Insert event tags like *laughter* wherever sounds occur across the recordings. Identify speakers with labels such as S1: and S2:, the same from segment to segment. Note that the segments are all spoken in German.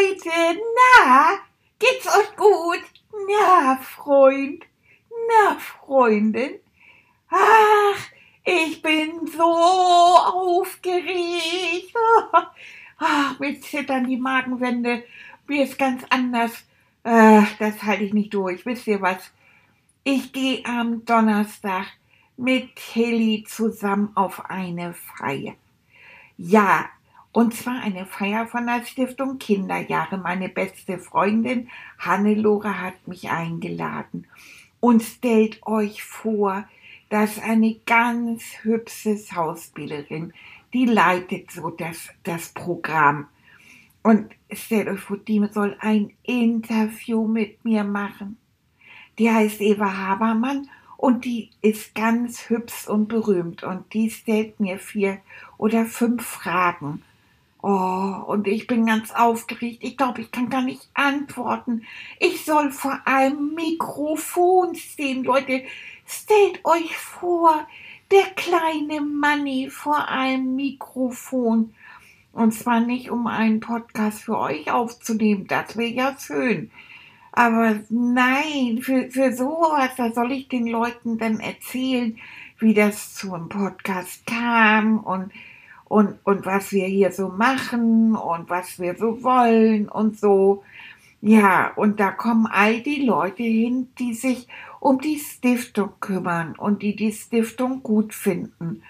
S1: Leute, na, geht's euch gut? Na, Freund, na, Freundin. Ach, ich bin so aufgeregt. *laughs* Ach, mir zittern die Magenwände. Mir ist ganz anders. Ach, das halte ich nicht durch. Wisst ihr was? Ich gehe am Donnerstag mit Tilly zusammen auf eine Feier. Ja, und zwar eine Feier von der Stiftung Kinderjahre. Meine beste Freundin Hannelore hat mich eingeladen. Und stellt euch vor, dass eine ganz hübsche Schauspielerin, die leitet so das, das Programm. Und stellt euch vor, die soll ein Interview mit mir machen. Die heißt Eva Habermann und die ist ganz hübsch und berühmt und die stellt mir vier oder fünf Fragen. Oh, und ich bin ganz aufgeregt. Ich glaube, ich kann gar nicht antworten. Ich soll vor einem Mikrofon stehen. Leute, stellt euch vor, der kleine Manni vor einem Mikrofon. Und zwar nicht, um einen Podcast für euch aufzunehmen. Das wäre ja schön. Aber nein, für, für sowas, da soll ich den Leuten dann erzählen, wie das zu einem Podcast kam und und, und was wir hier so machen und was wir so wollen und so. Ja, und da kommen all die Leute hin, die sich um die Stiftung kümmern und die die Stiftung gut finden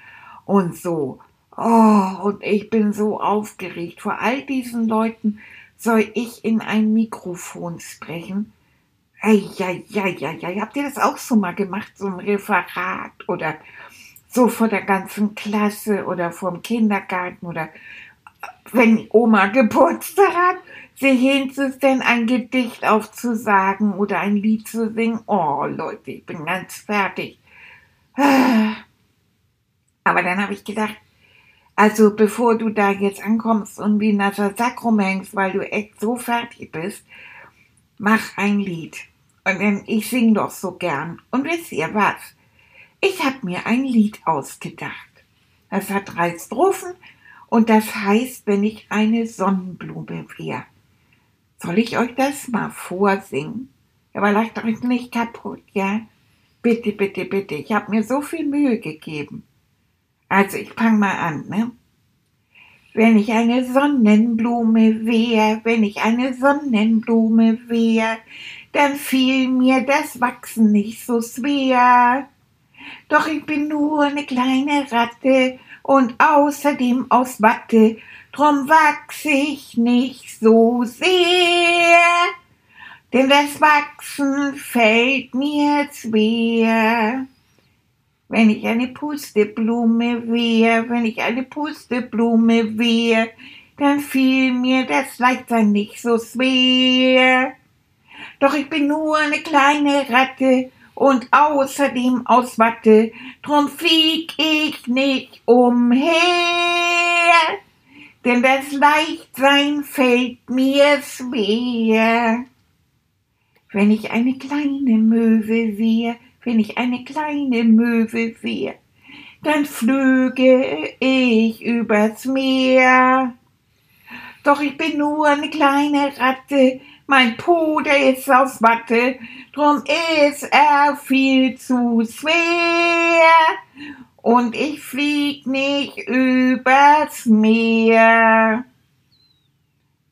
S1: und so. Oh, und ich bin so aufgeregt. Vor all diesen Leuten soll ich in ein Mikrofon sprechen. Ei, ei, ei, ei, ei. Habt ihr das auch so mal gemacht, so ein Referat oder so vor der ganzen Klasse oder vom Kindergarten oder wenn Oma Geburtstag hat, sich hinzustellen, ein Gedicht aufzusagen oder ein Lied zu singen. Oh, Leute, ich bin ganz fertig. Aber dann habe ich gedacht, also bevor du da jetzt ankommst und wie nasser Sack rumhängst, weil du echt so fertig bist, mach ein Lied. Und dann, ich sing doch so gern. Und wisst ihr was? Ich habe mir ein Lied ausgedacht. Es hat drei Strophen und das heißt, wenn ich eine Sonnenblume wäre. Soll ich euch das mal vorsingen? Aber lacht euch nicht kaputt, ja? Bitte, bitte, bitte. Ich habe mir so viel Mühe gegeben. Also, ich fang mal an, ne? Wenn ich eine Sonnenblume wär, wenn ich eine Sonnenblume wär, dann fiel mir das Wachsen nicht so schwer. Doch ich bin nur eine kleine Ratte und außerdem aus Watte, drum wachs ich nicht so sehr. Denn das Wachsen fällt mir schwer. Wenn ich eine Pusteblume wär, wenn ich eine Pusteblume wär, dann fiel mir das Leichtsein nicht so schwer. Doch ich bin nur eine kleine Ratte und außerdem aus Watte, drum flieg ich nicht umher. Denn das Leichtsein fällt mir schwer. Wenn ich eine kleine Möwe wär, wenn ich eine kleine Möwe wär, dann flöge ich übers Meer. Doch ich bin nur eine kleine Ratte, mein Po, der ist aus Watte, drum ist er viel zu schwer. Und ich flieg nicht übers Meer.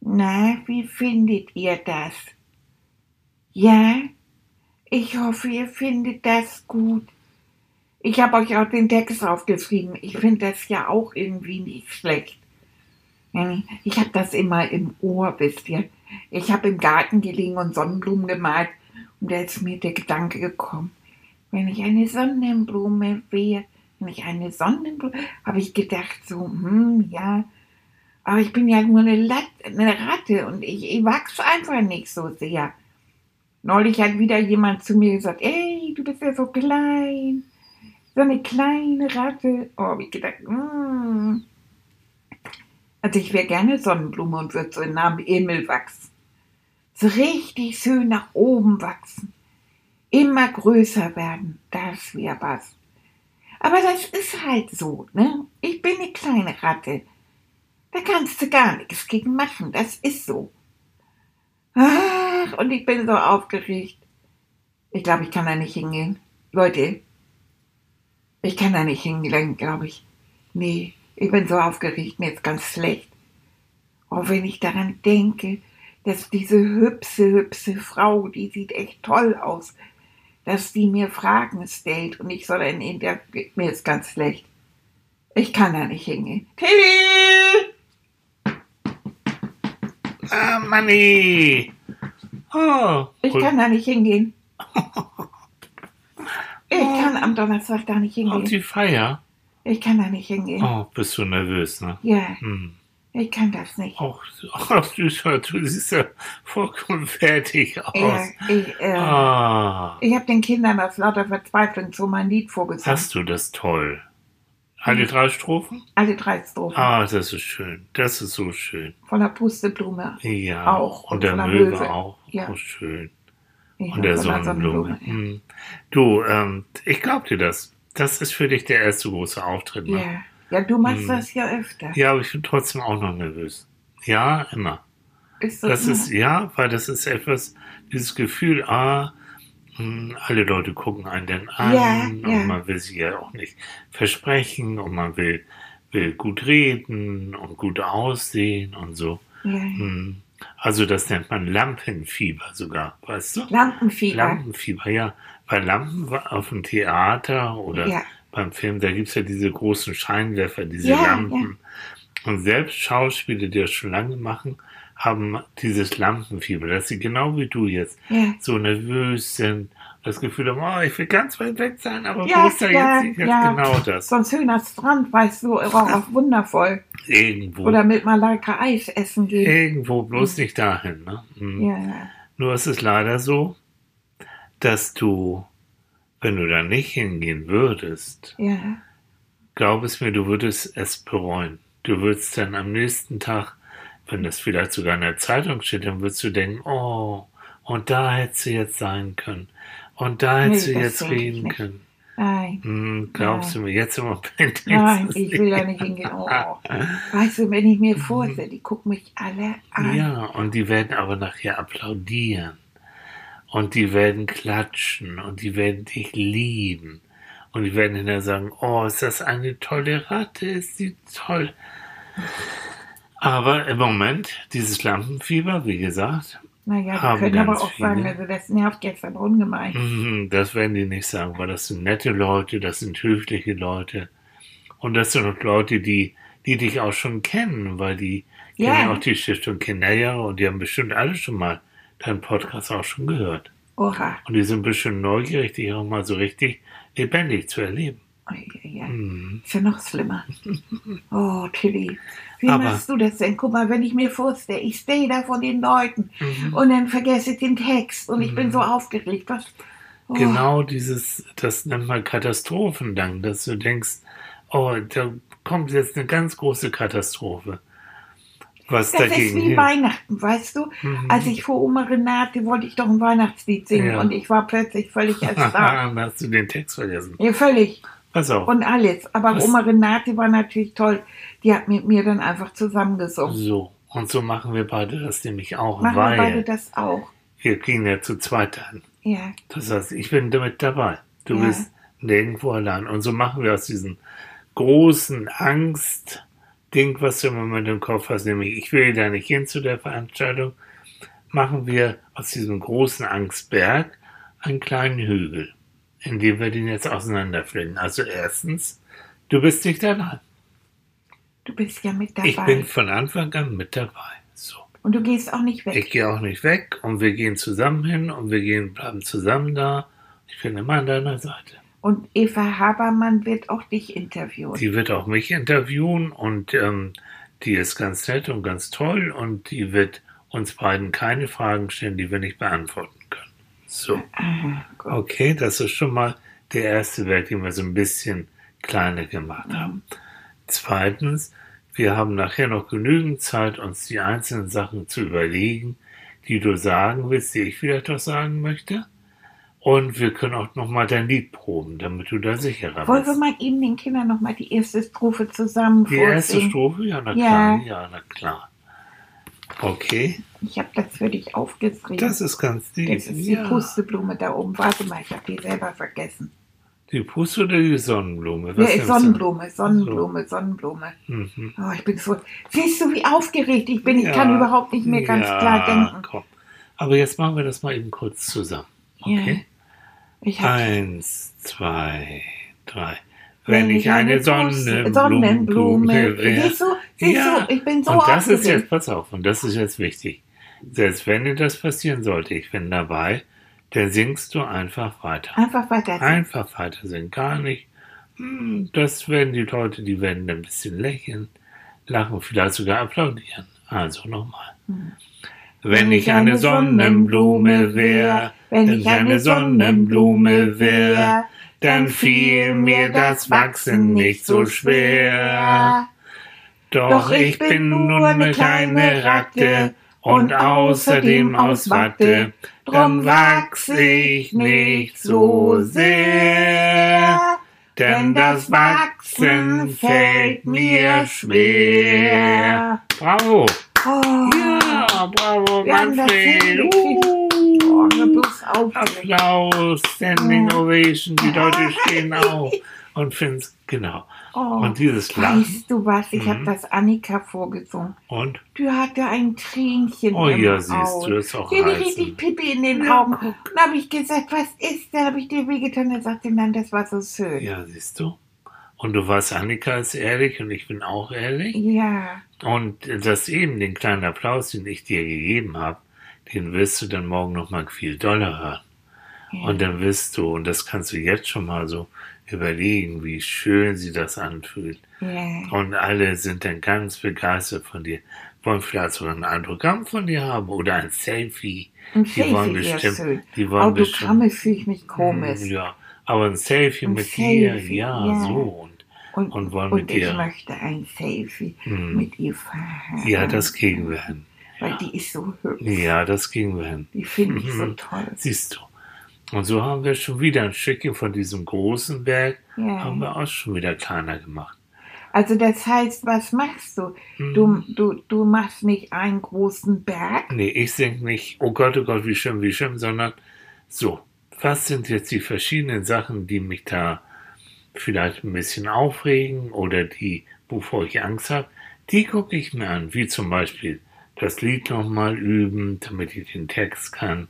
S1: Na, wie findet ihr das? Ja, ich hoffe, ihr findet das gut. Ich habe euch auch den Text aufgeschrieben. Ich finde das ja auch irgendwie nicht schlecht. Ich habe das immer im Ohr, wisst ihr. Ich habe im Garten gelegen und Sonnenblumen gemalt und da ist mir der Gedanke gekommen, wenn ich eine Sonnenblume wäre, wenn ich eine Sonnenblume, habe ich gedacht so, hm, ja, Aber ich bin ja nur eine, Lat eine Ratte und ich, ich wachse einfach nicht so sehr. Neulich hat wieder jemand zu mir gesagt, ey, du bist ja so klein. So eine kleine Ratte. Oh, hab ich gedacht, mm. Also ich wäre gerne Sonnenblume und würde so nah am Himmel wachsen. So richtig schön nach oben wachsen. Immer größer werden. Das wäre was. Aber das ist halt so, ne? Ich bin eine kleine Ratte. Da kannst du gar nichts gegen machen. Das ist so. Ach, und ich bin so aufgeregt. Ich glaube, ich kann da nicht hingehen. Leute, ich kann da nicht hingehen, glaube ich. Nee, ich bin so aufgeregt, mir ist ganz schlecht. Und wenn ich daran denke, dass diese hübsche, hübsche Frau, die sieht echt toll aus, dass die mir Fragen stellt und ich soll ein Interview, mir ist ganz schlecht. Ich kann da nicht hingehen. Tilly!
S2: Ah, Manni! Oh,
S1: Ich kann da nicht hingehen. *laughs* Ich kann am Donnerstag da nicht
S2: auf
S1: hingehen.
S2: die Feier?
S1: Ich kann da nicht hingehen.
S2: Oh, bist du nervös, ne?
S1: Ja,
S2: Hm.
S1: ich kann das nicht.
S2: Auch, ach, du, du siehst ja vollkommen fertig aus.
S1: Ja, ich, äh,
S2: Ah,
S1: ich habe den Kindern aus lauter Verzweiflung so mein Lied vorgesungen.
S2: hast du das toll. Alle drei Strophen?
S1: Alle drei Strophen.
S2: Ah, das ist schön. Das ist so schön.
S1: Von der Pusteblume.
S2: Ja.
S1: Auch.
S2: Und der
S1: von der
S2: Möwe
S1: Möwe.
S2: auch.
S1: Ja.
S2: Oh, schön.
S1: Ich
S2: Und der
S1: der
S2: Sonnenblume.
S1: ja.
S2: Hm. Du, ähm, ich glaub dir das. Das ist für dich der erste große Auftritt, ne?
S1: Ja. ja, du machst
S2: Hm.
S1: das ja öfter.
S2: Ja, aber ich bin trotzdem auch noch nervös. Ja, immer.
S1: Ist
S2: Das
S1: immer-
S2: ist, ja, weil das ist etwas, dieses Gefühl, ah, hm, alle Leute gucken einen denn an
S1: Ja,
S2: und
S1: ja.
S2: man will sich ja auch nicht versprechen und man will, will gut reden und gut aussehen und so.
S1: ja.
S2: Hm. Also das nennt man Lampenfieber sogar, weißt du?
S1: Lampenfieber.
S2: Lampenfieber, ja. Bei Lampen auf dem Theater oder
S1: Ja.
S2: beim Film, da gibt's ja diese großen Scheinwerfer, diese
S1: Ja,
S2: Lampen. Und selbst Schauspieler, die das schon lange machen, haben dieses Lampenfieber, dass sie genau wie du jetzt
S1: Ja.
S2: so nervös sind, das Gefühl haben, oh, ich will ganz weit weg sein, aber
S1: Ja,
S2: wo ist da
S1: ja,
S2: jetzt nicht
S1: ja.
S2: genau das?
S1: So ein schöner Strand, weißt du, war auch *laughs* wundervoll.
S2: Irgendwo.
S1: Oder mit Malaika Eis essen gehen.
S2: Irgendwo, bloß nicht dahin. Ne? Hm.
S1: Ja, ja.
S2: Nur ist es leider so, dass du, wenn du da nicht hingehen würdest,
S1: Ja.
S2: glaub es mir, du würdest es bereuen. Du würdest dann am nächsten Tag, wenn das vielleicht sogar in der Zeitung steht, dann würdest du denken, oh, und da hättest du jetzt sein können. Und da hättest
S1: Nee,
S2: du jetzt reden können.
S1: Nein.
S2: Hm, glaubst du mir, jetzt im Moment
S1: Nein, ich will da nicht hingehen. Oh. Weißt du, wenn ich mir *laughs* vorstelle, die gucken mich alle an.
S2: Ja, und die werden aber nachher applaudieren. Und die werden klatschen und die werden dich lieben. Und die werden hinterher sagen, oh, ist das eine tolle Ratte, ist die toll. Aber im Moment, dieses Lampenfieber, wie gesagt,
S1: Naja,
S2: Haben
S1: können aber auch sagen,
S2: viele.
S1: also das nervt gestern ungemein.
S2: mhm, das werden die nicht sagen, weil das sind nette Leute, das sind höfliche Leute. Und das sind auch Leute, die, die dich auch schon kennen, weil die
S1: Ja.
S2: kennen auch die Stiftung Kinderjahre und die haben bestimmt alle schon mal deinen Podcast auch schon gehört.
S1: Oha.
S2: Und die sind bestimmt neugierig, dich auch mal so richtig lebendig zu erleben.
S1: Oh, ja, ja.
S2: Mhm.
S1: Ist ja noch schlimmer. *laughs* Oh, Tilly. Wie
S2: Aber-
S1: machst du das denn? Guck mal, wenn ich mir vorstelle, ich stehe da vor den Leuten
S2: Mhm.
S1: und dann vergesse ich den Text und ich bin
S2: Mhm.
S1: so aufgeregt. Was? Oh,
S2: Genau dieses, das nennt man Katastrophendank, dass du denkst, oh, da kommt jetzt eine ganz große Katastrophe. Was
S1: Das ist
S2: dagegen
S1: wie
S2: hilft.
S1: Weihnachten, weißt du?
S2: Mhm.
S1: Als ich vor Oma Renate wollte ich doch ein Weihnachtslied singen
S2: Ja.
S1: und ich war plötzlich völlig *laughs* erstarrt.
S2: Hast du den Text vergessen.
S1: ja, völlig.
S2: Pass auf.
S1: Und alles. Aber
S2: Was?
S1: Oma Renate war natürlich toll. Die hat mit mir dann einfach zusammengesungen.
S2: So. Und so machen wir beide das nämlich auch,
S1: Machen wir
S2: weil
S1: beide das auch.
S2: wir gehen ja zu zweit an.
S1: Ja.
S2: Das heißt, ich bin damit dabei. Du
S1: Ja.
S2: bist nirgendwo allein. Und so machen wir aus diesem großen Angst-Ding, was du im Moment im Kopf hast, nämlich ich will da nicht hin zu der Veranstaltung, machen wir aus diesem großen Angstberg einen kleinen Hügel, in dem wir den jetzt auseinanderfliegen. Also erstens, du bist nicht allein.
S1: Du bist ja mit dabei.
S2: Ich bin von Anfang an mit dabei. So.
S1: und du gehst auch nicht weg.
S2: Ich gehe auch nicht weg und wir gehen zusammen hin und wir gehen, bleiben zusammen da. Ich bin immer an deiner Seite.
S1: Und Eva Habermann wird auch dich interviewen.
S2: Die wird auch mich interviewen und ähm, die ist ganz nett und ganz toll und die wird uns beiden keine Fragen stellen, die wir nicht beantworten können. So.
S1: Aha.
S2: Okay, das ist schon mal der erste Werk, den wir so ein bisschen kleiner gemacht haben. Zweitens, wir haben nachher noch genügend Zeit, uns die einzelnen Sachen zu überlegen, die du sagen willst, die ich vielleicht auch sagen möchte. Und wir können auch noch mal dein Lied proben, damit du da sicherer
S1: Wollen wir
S2: bist.
S1: mal eben den Kindern noch mal die erste Strophe zusammen
S2: Die erste
S1: vorsingen?
S2: Strophe? Ja, na
S1: Ja.
S2: klar. Ja, na klar. Okay,
S1: Ich habe das für dich aufgeschrieben.
S2: das ist ganz lieb.
S1: Das ist die
S2: ja.
S1: Pusteblume da oben. Warte mal, ich habe die selber vergessen.
S2: Die Puste oder die Sonnenblume?
S1: Ja,
S2: nimmst du?
S1: Sonnenblume, Sonnenblume, Sonnenblume.
S2: Mhm.
S1: Oh, ich bin so. Siehst du, wie aufgeregt ich bin? Ich
S2: Ja.
S1: kann überhaupt nicht mehr ganz
S2: ja,
S1: klar denken.
S2: Komm. Aber jetzt machen wir das mal eben kurz zusammen. Okay? Eins, zwei, drei. Wenn ich eine Sonnenblume,
S1: Sonnenblume. Siehst du, siehst
S2: Ja,
S1: du, ich bin so
S2: und das ist
S1: aufgeregt.
S2: jetzt, pass auf, und das ist jetzt wichtig. Selbst wenn dir das passieren sollte, ich bin dabei, dann singst du einfach weiter.
S1: Einfach weiter.
S2: Einfach weiter singen, gar nicht. Hm, Das werden die Leute, die werden ein bisschen lächeln, lachen, vielleicht sogar applaudieren. Also nochmal.
S1: Hm.
S2: Wenn ich eine Sonnenblume wär,
S1: wenn ich eine Sonnenblume wär,
S2: dann fiel mir das Wachsen nicht so schwer. Doch ich bin nur eine kleine Ratte und außerdem aus Watte, drum wachs ich nicht so sehr, denn das Wachsen fällt mir schwer. Bravo!
S1: Oh,
S2: Ja, bravo,
S1: Wir
S2: Manfred! Uh,
S1: oh, aufgeregt.
S2: Applaus, Standing
S1: Ja.
S2: Ovation, die Leute *laughs* stehen auf und finden's, genau.
S1: Oh,
S2: Und dieses Lachen
S1: weißt du was? Ich habe
S2: Mhm.
S1: das Annika vorgesungen.
S2: und,
S1: Die hatte ein Tränchen
S2: oh
S1: im
S2: ja, siehst
S1: Auge.
S2: du, das ist auch reizend.
S1: richtig Pipi in den Augen. Dann habe ich gesagt, was ist denn? Habe ich dir wehgetan? Dann sagte sie, nein, das war so schön.
S2: Ja, siehst du? Und du weißt, Annika ist ehrlich und ich bin auch ehrlich.
S1: Ja.
S2: Und das eben, den kleinen Applaus, den ich dir gegeben habe, den wirst du dann morgen noch mal viel doller hören.
S1: ja.
S2: Und dann wirst du, und das kannst du jetzt schon mal so überlegen, wie schön sie das anfühlt.
S1: ja.
S2: Und alle sind dann ganz begeistert von dir. Wollen vielleicht sogar ein Autogramm von dir haben oder ein Selfie.
S1: Ein
S2: Die wollen
S1: Selfie wäre
S2: bestimmt, die wollen
S1: Autogramme fühle ich mich
S2: bestimmt,
S1: komisch.
S2: Ja, aber ein Selfie
S1: Ein
S2: mit dir,
S1: Selfie,
S2: ja,
S1: ja.
S2: so. Und,
S1: Und,
S2: wollen
S1: und
S2: mit
S1: ich
S2: dir.
S1: möchte ein Selfie
S2: Hm.
S1: mit ihr fahren.
S2: ja, das kriegen wir hin.
S1: Weil die ist so hübsch.
S2: Ja, das kriegen wir hin.
S1: Die finde ich so
S2: Mhm.
S1: toll.
S2: Siehst du. Und so haben wir schon wieder ein Stückchen von diesem großen Berg, haben
S1: Ja.
S2: wir auch schon wieder kleiner gemacht.
S1: Also das heißt, was machst du?
S2: Hm.
S1: Du, du, du machst nicht einen großen Berg?
S2: Nee, ich sing nicht, oh Gott, oh Gott, wie schön, wie schön, sondern so, was sind jetzt die verschiedenen Sachen, die mich da vielleicht ein bisschen aufregen oder die, wovor ich Angst habe, die gucke ich mir an, wie zum Beispiel das Lied nochmal üben, damit ich den Text kann,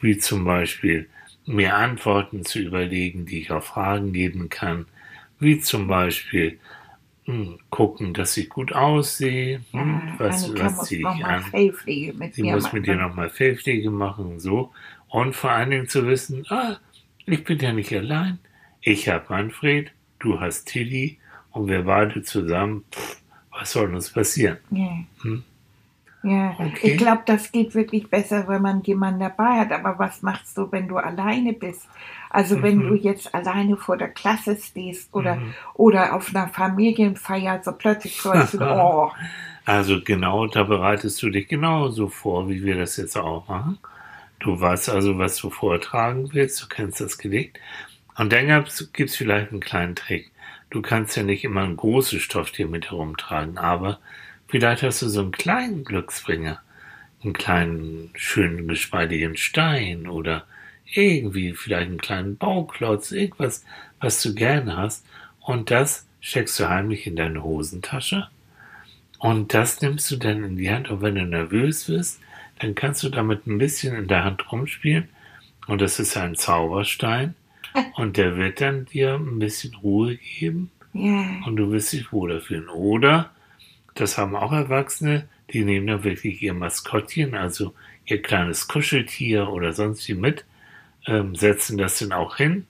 S2: wie zum Beispiel mir Antworten zu überlegen, die ich auf Fragen geben kann, wie zum Beispiel hm, gucken, dass ich gut aussehe, hm, was,
S1: Annika
S2: was ziehe ich an.
S1: Fellpflege
S2: Sie muss
S1: machen.
S2: mit dir nochmal Feldpflege machen, so. Und vor allen Dingen zu wissen, ah, ich bin ja nicht allein. Ich habe Manfred, du hast Tilly und wir beide zusammen, pff, was soll uns passieren?
S1: Ja.
S2: Hm?
S1: Ja,
S2: Okay.
S1: ich glaube, das geht wirklich besser, wenn man jemanden dabei hat. Aber was machst du, wenn du alleine bist? Also wenn
S2: Mhm.
S1: du jetzt alleine vor der Klasse stehst oder,
S2: Mhm.
S1: oder auf einer Familienfeier, so plötzlich sollst du, *laughs* oh,
S2: Also genau, da bereitest du dich genauso vor, wie wir das jetzt auch machen. Du weißt also, was du vortragen willst, du kennst das Gedicht. Und dann gibt es vielleicht einen kleinen Trick. Du kannst ja nicht immer ein großes Stofftier mit herumtragen, aber vielleicht hast du so einen kleinen Glücksbringer, einen kleinen, schönen, geschmeidigen Stein oder irgendwie vielleicht einen kleinen Bauklotz, irgendwas, was du gerne hast. Und das steckst du heimlich in deine Hosentasche. Und das nimmst du dann in die Hand. Und wenn du nervös wirst, dann kannst du damit ein bisschen in der Hand rumspielen. Und das ist ein Zauberstein. Und der wird dann dir ein bisschen Ruhe geben.
S1: ja,
S2: Und du wirst dich wohler fühlen. Oder, das haben auch Erwachsene, die nehmen dann wirklich ihr Maskottchen, also ihr kleines Kuscheltier oder sonst wie mit, ähm, setzen das dann auch hin,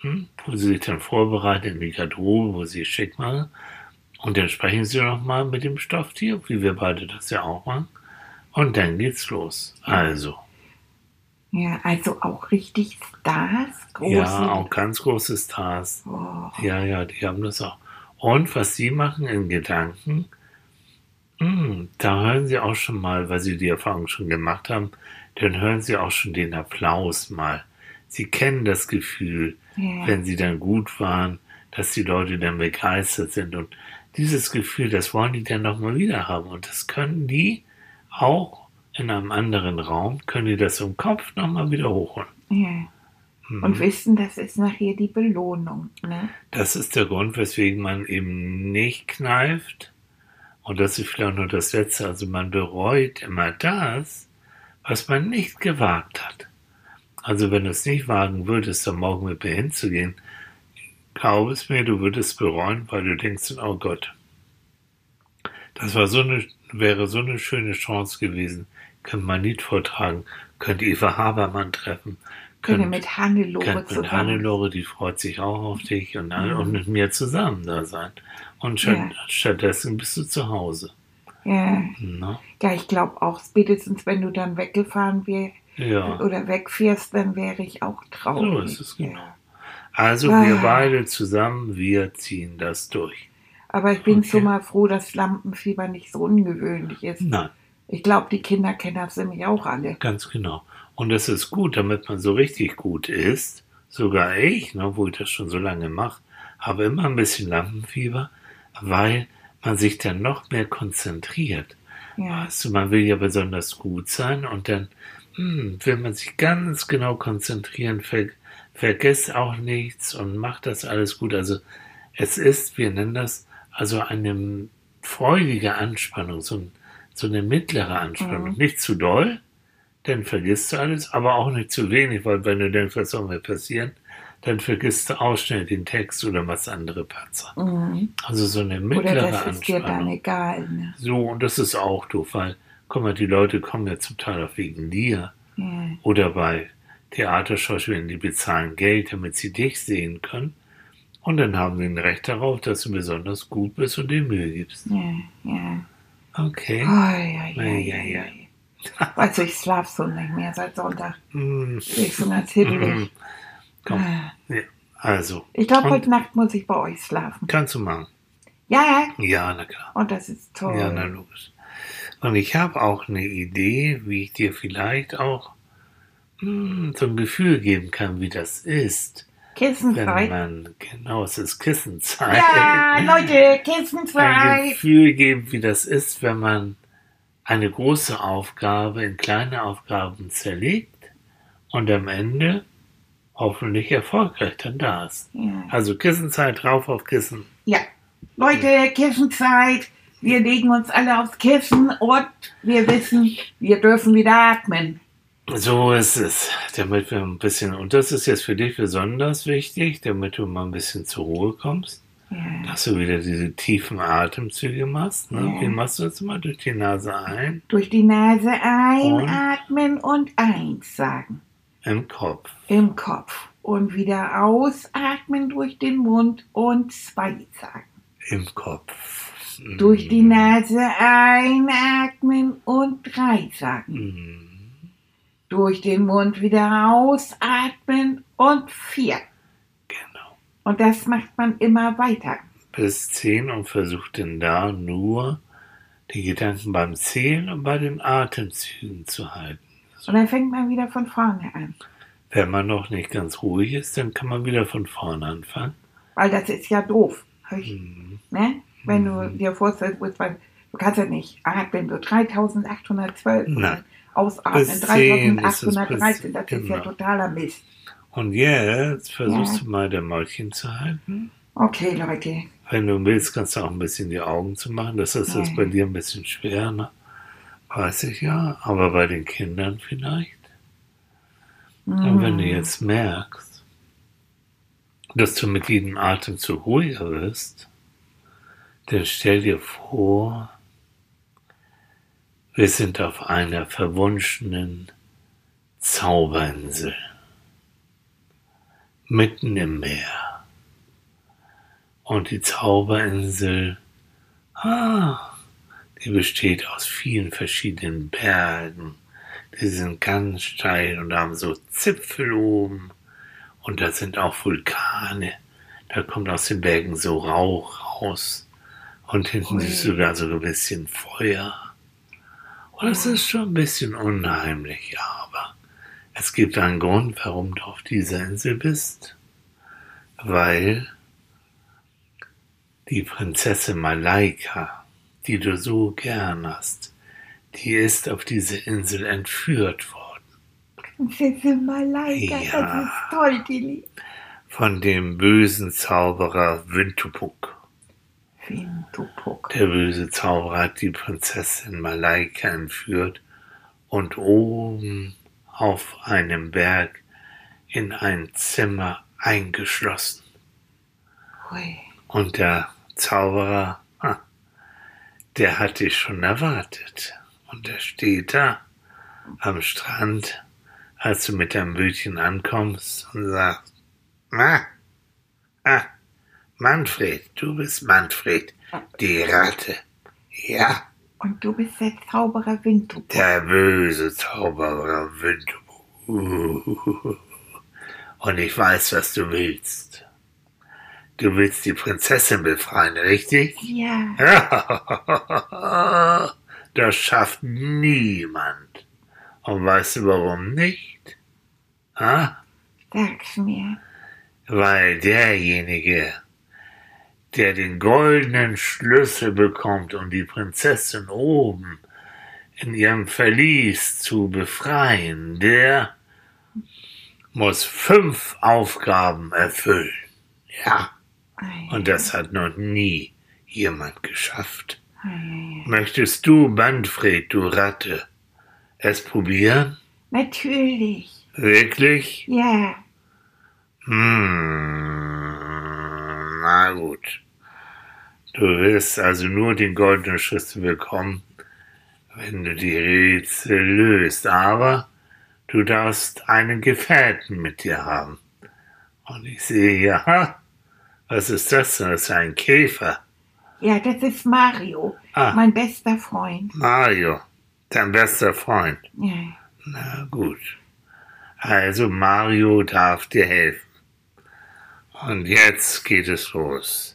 S2: hm, wo sie sich dann vorbereiten in die Garderobe, wo sie es schick machen. Und dann sprechen Sie noch mal mit dem Stofftier, wie wir beide das ja auch machen. Und dann geht's los. Also.
S1: Ja, also auch richtig Stars, große.
S2: Ja, auch ganz große Stars.
S1: Oh,
S2: Ja, ja, die haben das auch. Und was sie machen in Gedanken, mh, da hören sie auch schon mal, weil sie die Erfahrung schon gemacht haben, dann hören sie auch schon den Applaus mal. Sie kennen das Gefühl,
S1: Ja.
S2: wenn sie dann gut waren, dass die Leute dann begeistert sind. Und dieses Gefühl, das wollen die dann nochmal wieder haben. Und das können die auch in einem anderen Raum, können die das im Kopf nochmal wieder hochholen.
S1: ja.
S2: Mhm.
S1: Und wissen, das ist nachher die Belohnung. Ne?
S2: Das ist der Grund, weswegen man eben nicht kneift. Und das ist vielleicht nur das Letzte. Also man bereut immer das, was man nicht gewagt hat. Also wenn du es nicht wagen würdest, da morgen mit mir hinzugehen, glaube es mir, du würdest bereuen, weil du denkst, oh Gott, das war so eine, wäre so eine schöne Chance gewesen. Könnte man Lied vortragen, könnte Eva Habermann treffen,
S1: könnte mit Hannelore
S2: Könnt mit
S1: zusammen.
S2: Hannelore, die freut sich auch auf dich und,
S1: Mhm.
S2: und mit mir zusammen da sein. Und statt,
S1: Ja.
S2: stattdessen bist du zu Hause.
S1: Ja, ja ich glaube auch, spätestens wenn du dann weggefahren wärst
S2: Ja.
S1: oder wegfährst, dann wäre ich auch traurig.
S2: So ist es genau.
S1: Ja.
S2: Also
S1: Ah.
S2: wir beide zusammen, wir ziehen das durch.
S1: Aber ich bin
S2: Okay.
S1: schon mal froh, dass Lampenfieber nicht so ungewöhnlich ist.
S2: Nein,
S1: Ich glaube, die Kinder kennen das nämlich auch alle.
S2: ganz genau. Und das ist gut, damit man so richtig gut ist. Sogar ich, ne, wo ich das schon so lange mache, habe immer ein bisschen Lampenfieber, weil man sich dann noch mehr konzentriert.
S1: Ja,
S2: Weißt du, man will ja besonders gut sein und dann hm, will man sich ganz genau konzentrieren, ver vergisst auch nichts und macht das alles gut. Also es ist, wir nennen das also eine freudige Anspannung, so, ein, so eine mittlere Anspannung.
S1: Mhm.
S2: Nicht zu doll, dann vergisst du alles, aber auch nicht zu wenig, weil wenn du denkst, was soll mir passieren, dann vergisst du auch schnell den Text oder was andere Patzer.
S1: mhm.
S2: Also so eine
S1: Oder
S2: mittlere
S1: das ist dir dann
S2: Anspannung.
S1: egal. Ne?
S2: So, und das ist auch doof, weil, guck mal, die Leute kommen ja zum Teil auch wegen dir.
S1: Ja.
S2: Oder bei Theaterschauspielern, die bezahlen Geld, damit sie dich sehen können. Und dann haben sie ein Recht darauf, dass du besonders gut bist und dir Mühe gibst.
S1: Ja, ja.
S2: Okay.
S1: Ai,
S2: Ja, ja, ja.
S1: Also ich schlaf so nicht mehr seit Sonntag.
S2: Mm,
S1: Bin ich schon ganz hibbelig.
S2: Komm,
S1: Ah.
S2: ja. Also,
S1: Ich glaube, heute Nacht muss ich bei euch schlafen.
S2: kannst du machen.
S1: Ja,
S2: Ja, na klar.
S1: und das ist toll.
S2: Ja, na logisch. Und ich habe auch eine Idee, wie ich dir vielleicht auch mm, so ein Gefühl geben kann, wie das ist. Wenn
S1: Kissenzeit.
S2: man, genau, es ist Kissenzeit.
S1: Ja, Leute,
S2: Ein
S1: Kissenzeit.
S2: Gefühl geben, wie das ist, wenn man eine große Aufgabe in kleine Aufgaben zerlegt und am Ende hoffentlich erfolgreich dann da ist.
S1: Ja.
S2: Also Kissenzeit drauf auf Kissen.
S1: ja. Leute, Kissenzeit. Wir legen uns alle aufs Kissen und wir wissen, wir dürfen wieder atmen.
S2: So ist es, damit wir ein bisschen, und das ist jetzt für dich besonders wichtig, damit du mal ein bisschen zur Ruhe kommst,
S1: Ja.
S2: dass du wieder diese tiefen Atemzüge machst. Ne?
S1: Ja.
S2: Wie machst du das immer? Durch die Nase ein,
S1: Durch die Nase einatmen und eins sagen.
S2: im Kopf.
S1: Im Kopf. Und wieder ausatmen durch den Mund und zwei sagen.
S2: Im Kopf.
S1: Durch die Nase einatmen und drei sagen.
S2: Mhm.
S1: Durch den Mund wieder ausatmen und vier.
S2: Genau.
S1: Und das macht man immer weiter.
S2: Bis 10 und versucht dann da nur die Gedanken beim Zählen und bei den Atemzügen zu halten.
S1: Und dann fängt man wieder von vorne an.
S2: Wenn man noch nicht ganz ruhig ist, dann kann man wieder von vorne anfangen.
S1: Weil das ist ja doof. Ich,
S2: Mhm.
S1: ne? Wenn du dir vorstellst, du kannst ja nicht atmen, so 3812.
S2: Nein.
S1: Ausatmen,
S2: Bis 10 ist es
S1: 3813. Das ist ja totaler Mist.
S2: Und jetzt versuchst
S1: Ja.
S2: du mal dein Mäulchen zu halten.
S1: Okay, Leute.
S2: Wenn du willst, kannst du auch ein bisschen die Augen zu machen. Das ist jetzt bei dir ein bisschen schwer, ne? Weiß ich ja. Aber bei den Kindern vielleicht. Und wenn du jetzt merkst, dass du mit jedem Atemzug ruhiger wirst, dann stell dir vor, wir sind auf einer verwunschenen Zauberinsel, mitten im Meer. Und die Zauberinsel Ah, die besteht aus vielen verschiedenen Bergen. Die sind ganz steil und haben so Zipfel oben. Und da sind auch Vulkane. Da kommt aus den Bergen so Rauch raus. Und hinten
S1: Ui.
S2: ist sogar so ein bisschen Feuer. Und es ist schon ein bisschen unheimlich, aber es gibt einen Grund, warum du auf dieser Insel bist. Weil die Prinzessin Malaika, die du so gern hast, die ist auf diese Insel entführt worden.
S1: Prinzessin Malaika,
S2: Ja.
S1: das ist toll, Tilly.
S2: Von dem bösen Zauberer Wintupuk.
S1: Wintupuk.
S2: Der böse Zauberer hat die Prinzessin Malaika entführt und oben auf einem Berg in ein Zimmer eingeschlossen.
S1: Ui.
S2: Und der Zauberer, der hat dich schon erwartet. Und er steht da am Strand, als du mit deinem Bötchen ankommst und sagst, ah, ah, Manfred, du bist Manfred, die Ratte. Ja,
S1: Und du bist der Zauberer Wintupuk.
S2: der böse Zauberer Windhub. Und ich weiß, was du willst. Du willst die Prinzessin befreien, richtig?
S1: Ja. *laughs*
S2: Das schafft niemand. Und weißt du warum nicht? Ah,
S1: Sag's mir.
S2: weil derjenige, der den goldenen Schlüssel bekommt, um die Prinzessin oben in ihrem Verlies zu befreien, der muss fünf Aufgaben erfüllen. Ja, und das hat noch nie jemand geschafft. Möchtest du, Manfred, du Ratte, es probieren?
S1: Natürlich.
S2: Wirklich?
S1: Ja.
S2: Hm, na gut. Du wirst also nur den goldenen Schlüssel bekommen, wenn du die Rätsel löst. Aber du darfst einen Gefährten mit dir haben. Und ich sehe ha, was ist das denn? Das ist ein Käfer.
S1: Ja, das ist Mario.
S2: Ah.
S1: Mein bester Freund.
S2: Mario, dein bester Freund.
S1: Ja.
S2: Na gut. Also Mario darf dir helfen. Und jetzt geht es los.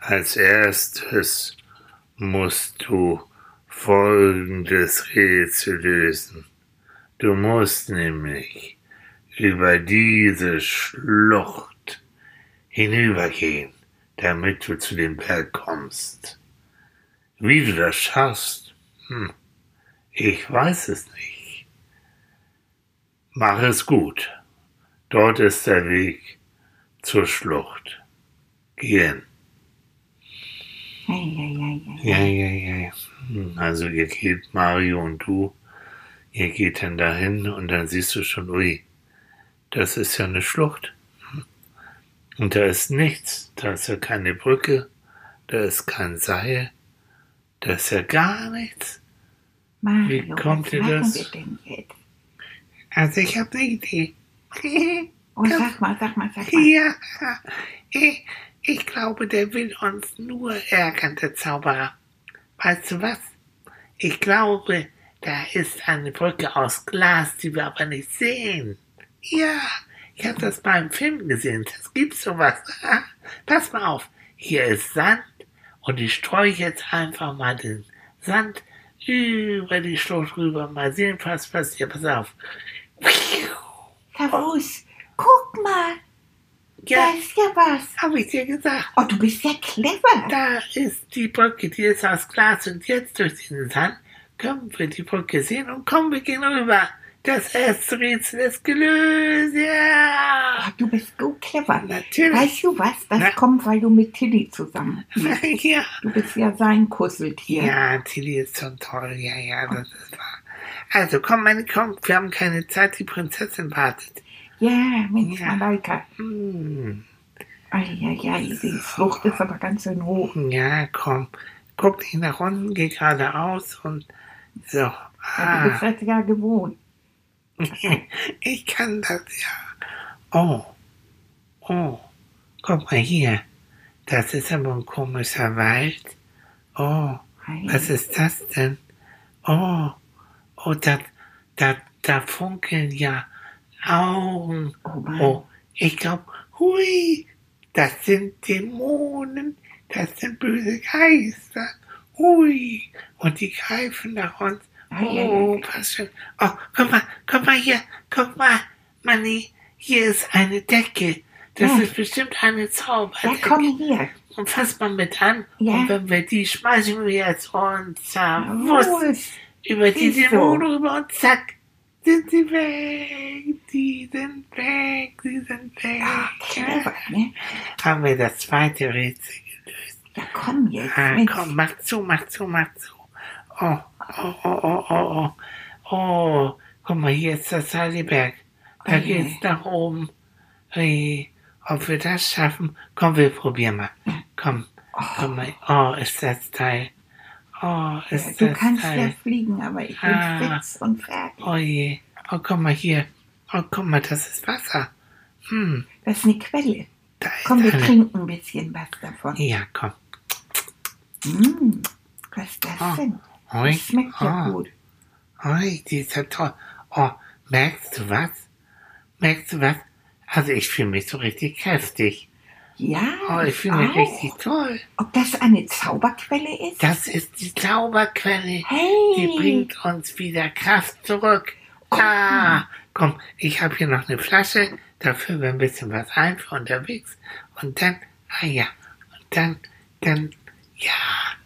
S2: Als erstes musst du folgendes Rätsel lösen. Du musst nämlich über diese Schlucht hinübergehen, damit du zu dem Berg kommst. Wie du das schaffst, hm, ich weiß es nicht. Mach es gut. Dort ist der Weg zur Schlucht. Geh hin.
S1: Ei, ei, ei, ei.
S2: Ja, ja, ja. Also ihr geht, Mario und du, ihr geht dann dahin und dann siehst du schon, ui, das ist ja eine Schlucht. Und da ist nichts. Da ist ja keine Brücke, da ist kein Seil, da ist ja gar nichts.
S1: Mario,
S2: Wie kommt
S1: was machen
S2: das?
S1: wir denn jetzt?
S2: Also ich habe eine Idee. *laughs*
S1: Oh, sag mal, sag mal, sag mal.
S2: Ja, ich, ich glaube, der will uns nur ärgern, der Zauberer. Weißt du was? Ich glaube, da ist eine Brücke aus Glas, die wir aber nicht sehen. Ja, ich habe das mal im Film gesehen. Das gibt sowas. *laughs* Pass mal auf. Hier ist Sand und ich streue jetzt einfach mal den Sand über die Schlucht rüber. Mal sehen, was passiert. Pass auf.
S1: Kavus, guck mal.
S2: Ja,
S1: Da ist ja was.
S2: habe ich dir gesagt.
S1: Oh, du bist ja clever.
S2: Da ist die Brücke, die ist aus Glas und jetzt durch den Sand können wir die Brücke sehen und kommen wir gehen rüber. Das erste Rätsel ist gelöst, ja!
S1: Oh, du bist so clever.
S2: Natürlich.
S1: Weißt du was? Das
S2: Na?
S1: kommt, weil du mit Tilly zusammen *laughs* bist.
S2: Ja,
S1: Du bist ja sein Kusseltier.
S2: ja, Tilly ist schon toll, ja, ja, das ist wahr. Also, komm, meine, komm, wir haben keine Zeit, die Prinzessin wartet.
S1: Ja, Mensch,
S2: Ja.
S1: Malaika.
S2: Hm,
S1: Eieiei, die Flucht ist aber ganz schön hoch.
S2: ja, komm, guck nicht nach unten, geh geradeaus und so.
S1: Ja, du
S2: Ah.
S1: bist das ja gewohnt. *laughs*
S2: Ich kann das ja. Oh. Oh. Guck mal hier. Das ist aber ein komischer Wald. Oh,
S1: Ei.
S2: was ist das denn? Oh, oh, da, da, da funkeln ja Augen.
S1: Oh.
S2: Oh, ich glaube, hui, das sind Dämonen, das sind böse Geister. Hui, und die greifen nach uns. Oh, was schön. Oh, guck mal, guck mal hier, guck mal, Manni, hier ist eine Decke. Das
S1: Ja.
S2: ist bestimmt eine
S1: Ja,
S2: Zauberdecke.
S1: komm hier.
S2: Und fass mal mit an.
S1: Ja.
S2: Und wenn wir die schmeißen wir jetzt. Wuss,
S1: Los.
S2: über die. Dämonen rüber und zack, sind sie weg. Die sind weg, die sind weg.
S1: Ah, clever, ne?
S2: Haben wir das zweite Rätsel gelöst.
S1: Ja, komm jetzt.
S2: Ah, komm, mach zu, mach zu, mach zu. Oh, oh, oh, oh, oh, oh. Oh, guck mal, hier ist das Saliberg. Da
S1: Oh
S2: geht's nach oben. Ui, ob wir das schaffen? Komm, wir probieren mal. Komm, komm mal. Oh, ist das Teil. Oh, ist
S1: Du
S2: das
S1: kannst ja
S2: Teil.
S1: fliegen, aber ich bin
S2: Ah.
S1: fix und fertig.
S2: Oh je. Oh, guck mal hier. Oh, guck mal, das ist Wasser. Hm,
S1: Das ist eine Quelle.
S2: da ist
S1: Komm, wir
S2: eine.
S1: trinken ein bisschen was davon.
S2: Ja, komm.
S1: Mm, was ist das
S2: Ah.
S1: denn?
S2: Ui.
S1: Das schmeckt ja
S2: oh.
S1: gut.
S2: Ui, die ist ja toll. Oh, merkst du was? Merkst du was? Also ich fühle mich so richtig kräftig.
S1: Ja,
S2: Oh, ich fühle mich
S1: auch.
S2: richtig toll.
S1: Ob das eine Zauberquelle ist?
S2: Das ist die Zauberquelle.
S1: hey!
S2: Die bringt uns wieder Kraft zurück. Ah, komm, ich habe hier noch eine Flasche. Da füllen wir ein bisschen was ein für unterwegs. Und dann, ah ja, und dann, dann, ja,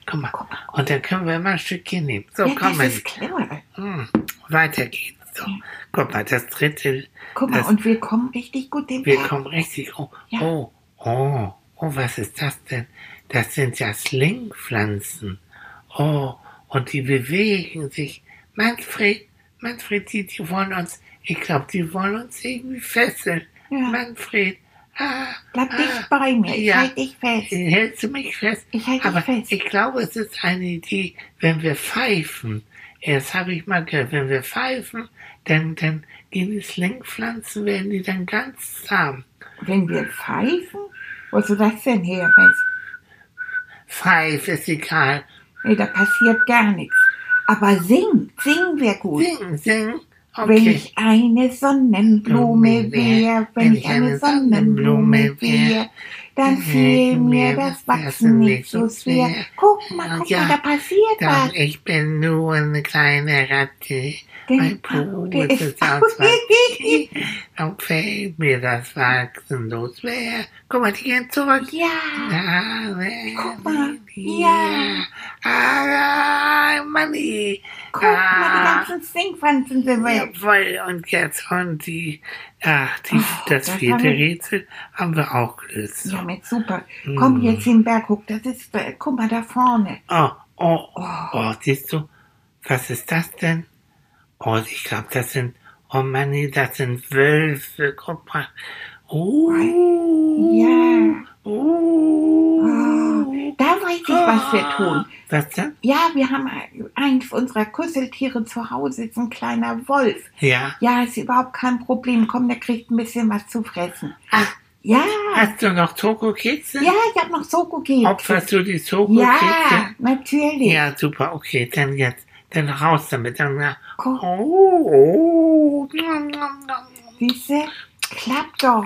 S2: guck mal.
S1: Guck mal.
S2: Und dann können wir immer ein Stückchen nehmen. So,
S1: ja,
S2: komm
S1: das
S2: mal.
S1: ist clever.
S2: Hm, weiter geht's. So, guck mal, das dritte,
S1: Guck mal,
S2: Das-
S1: und wir kommen richtig gut den
S2: wir
S1: Berg.
S2: kommen richtig, oh,
S1: Ja.
S2: oh, oh, oh, was ist das denn? Das sind ja Slingpflanzen. Oh, und die bewegen sich. Manfred, Manfred, die, die wollen uns, ich glaube, die wollen uns irgendwie fesseln.
S1: Ja.
S2: Manfred, ah,
S1: Bleib
S2: ah,
S1: dicht bei mir, ich
S2: ja.
S1: halte dich fest.
S2: Hältst du mich fest?
S1: Ich halte dich fest.
S2: ich glaube, es ist eine Idee, wenn wir pfeifen. Das habe ich mal gehört. Wenn wir pfeifen, dann, dann gehen die Slingpflanzen, werden die dann ganz zahm.
S1: Wenn wir pfeifen? Wo soll das denn her, Mensch?
S2: Pfeif ist egal.
S1: Nee, da passiert gar nichts. Aber sing, sing wäre gut.
S2: Sing, sing.
S1: Wenn
S2: Okay.
S1: ich eine Sonnenblume wär, wenn ich eine Sonnenblume wär, dann fiel mir das Wachsen nicht so schwer. Guck mal, guck
S2: Ja.
S1: mal, da passiert was.
S2: ich bin nur eine kleine Ratte. Mein
S1: Genau,
S2: Po
S1: der
S2: ist aus. *laughs* Dann fällt mir das Wachsen so schwer. Guck mal, die gehen zurück.
S1: Ja, Guck mal,
S2: ja. Ah, Manni.
S1: guck mal,
S2: Ah.
S1: die ganzen Singpflanzen sind weg.
S2: Jawohl, und jetzt und die, ach, die,
S1: Oh,
S2: das
S1: das
S2: vierte
S1: haben wir-
S2: Rätsel haben wir auch gelöst.
S1: Ja, mit super. Komm
S2: Mm.
S1: jetzt den Berg hoch, das ist, äh, guck mal da vorne.
S2: Oh, oh,
S1: Oh.
S2: oh, siehst du, was ist das denn? Oh, ich glaube, das sind, oh Manni, das sind Wölfe, guck mal. Oh,
S1: Ja.
S2: oh,
S1: Oh, da weiß ich, was wir tun.
S2: Was denn?
S1: Ja, wir haben eins unserer Kusseltiere zu Hause, ist ein kleiner Wolf.
S2: Ja.
S1: Ja, ist überhaupt kein Problem. Komm, der kriegt ein bisschen was zu fressen.
S2: Ach,
S1: Ja,
S2: hast du noch Schokokekse?
S1: ja, ich habe noch gegeben.
S2: Opferst du die Schokokekse?
S1: Ja, natürlich.
S2: Ja, super, okay, dann jetzt, dann raus damit. Dann.
S1: Guck,
S2: oh, oh.
S1: Siehste, klappt doch.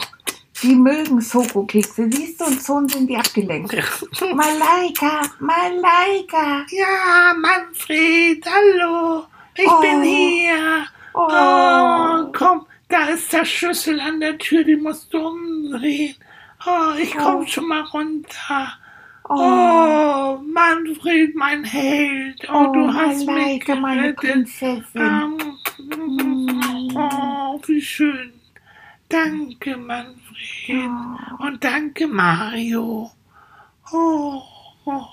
S1: Die mögen Soko-Kekse. Siehst du, und schon sind die abgelenkt. Malaika, Malaika.
S2: Ja, Manfred, hallo, ich
S1: Oh.
S2: bin hier.
S1: Oh,
S2: Oh, komm, da ist der Schlüssel an der Tür, die musst du umdrehen. Oh, ich komm
S1: Oh.
S2: schon mal runter.
S1: oh,
S2: Oh, Manfred, mein Held. Oh,
S1: oh,
S2: du hast mich
S1: Malaika, meine
S2: gerettet.
S1: Prinzessin.
S2: Ähm, Oh, wie schön. Danke, Manfred.
S1: Oh.
S2: Und danke, Mario. Oh, oh,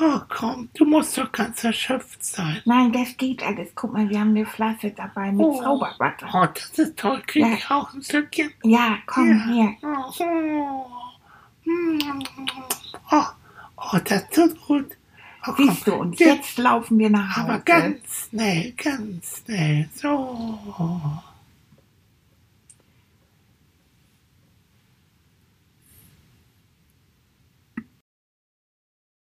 S2: oh, komm, du musst doch ganz erschöpft sein.
S1: Nein, das geht alles. Guck mal, wir haben eine Flasche dabei mit
S2: Oh.
S1: Zauberwasser.
S2: Oh, das ist toll. Krieg
S1: Ja.
S2: ich auch ein Stückchen?
S1: Ja, komm
S2: Ja.
S1: her.
S2: Oh, oh. Oh, oh, das tut gut. Oh.
S1: Siehst du, und
S2: Ja.
S1: jetzt laufen wir nach Hause.
S2: Aber ganz schnell, ganz schnell. So.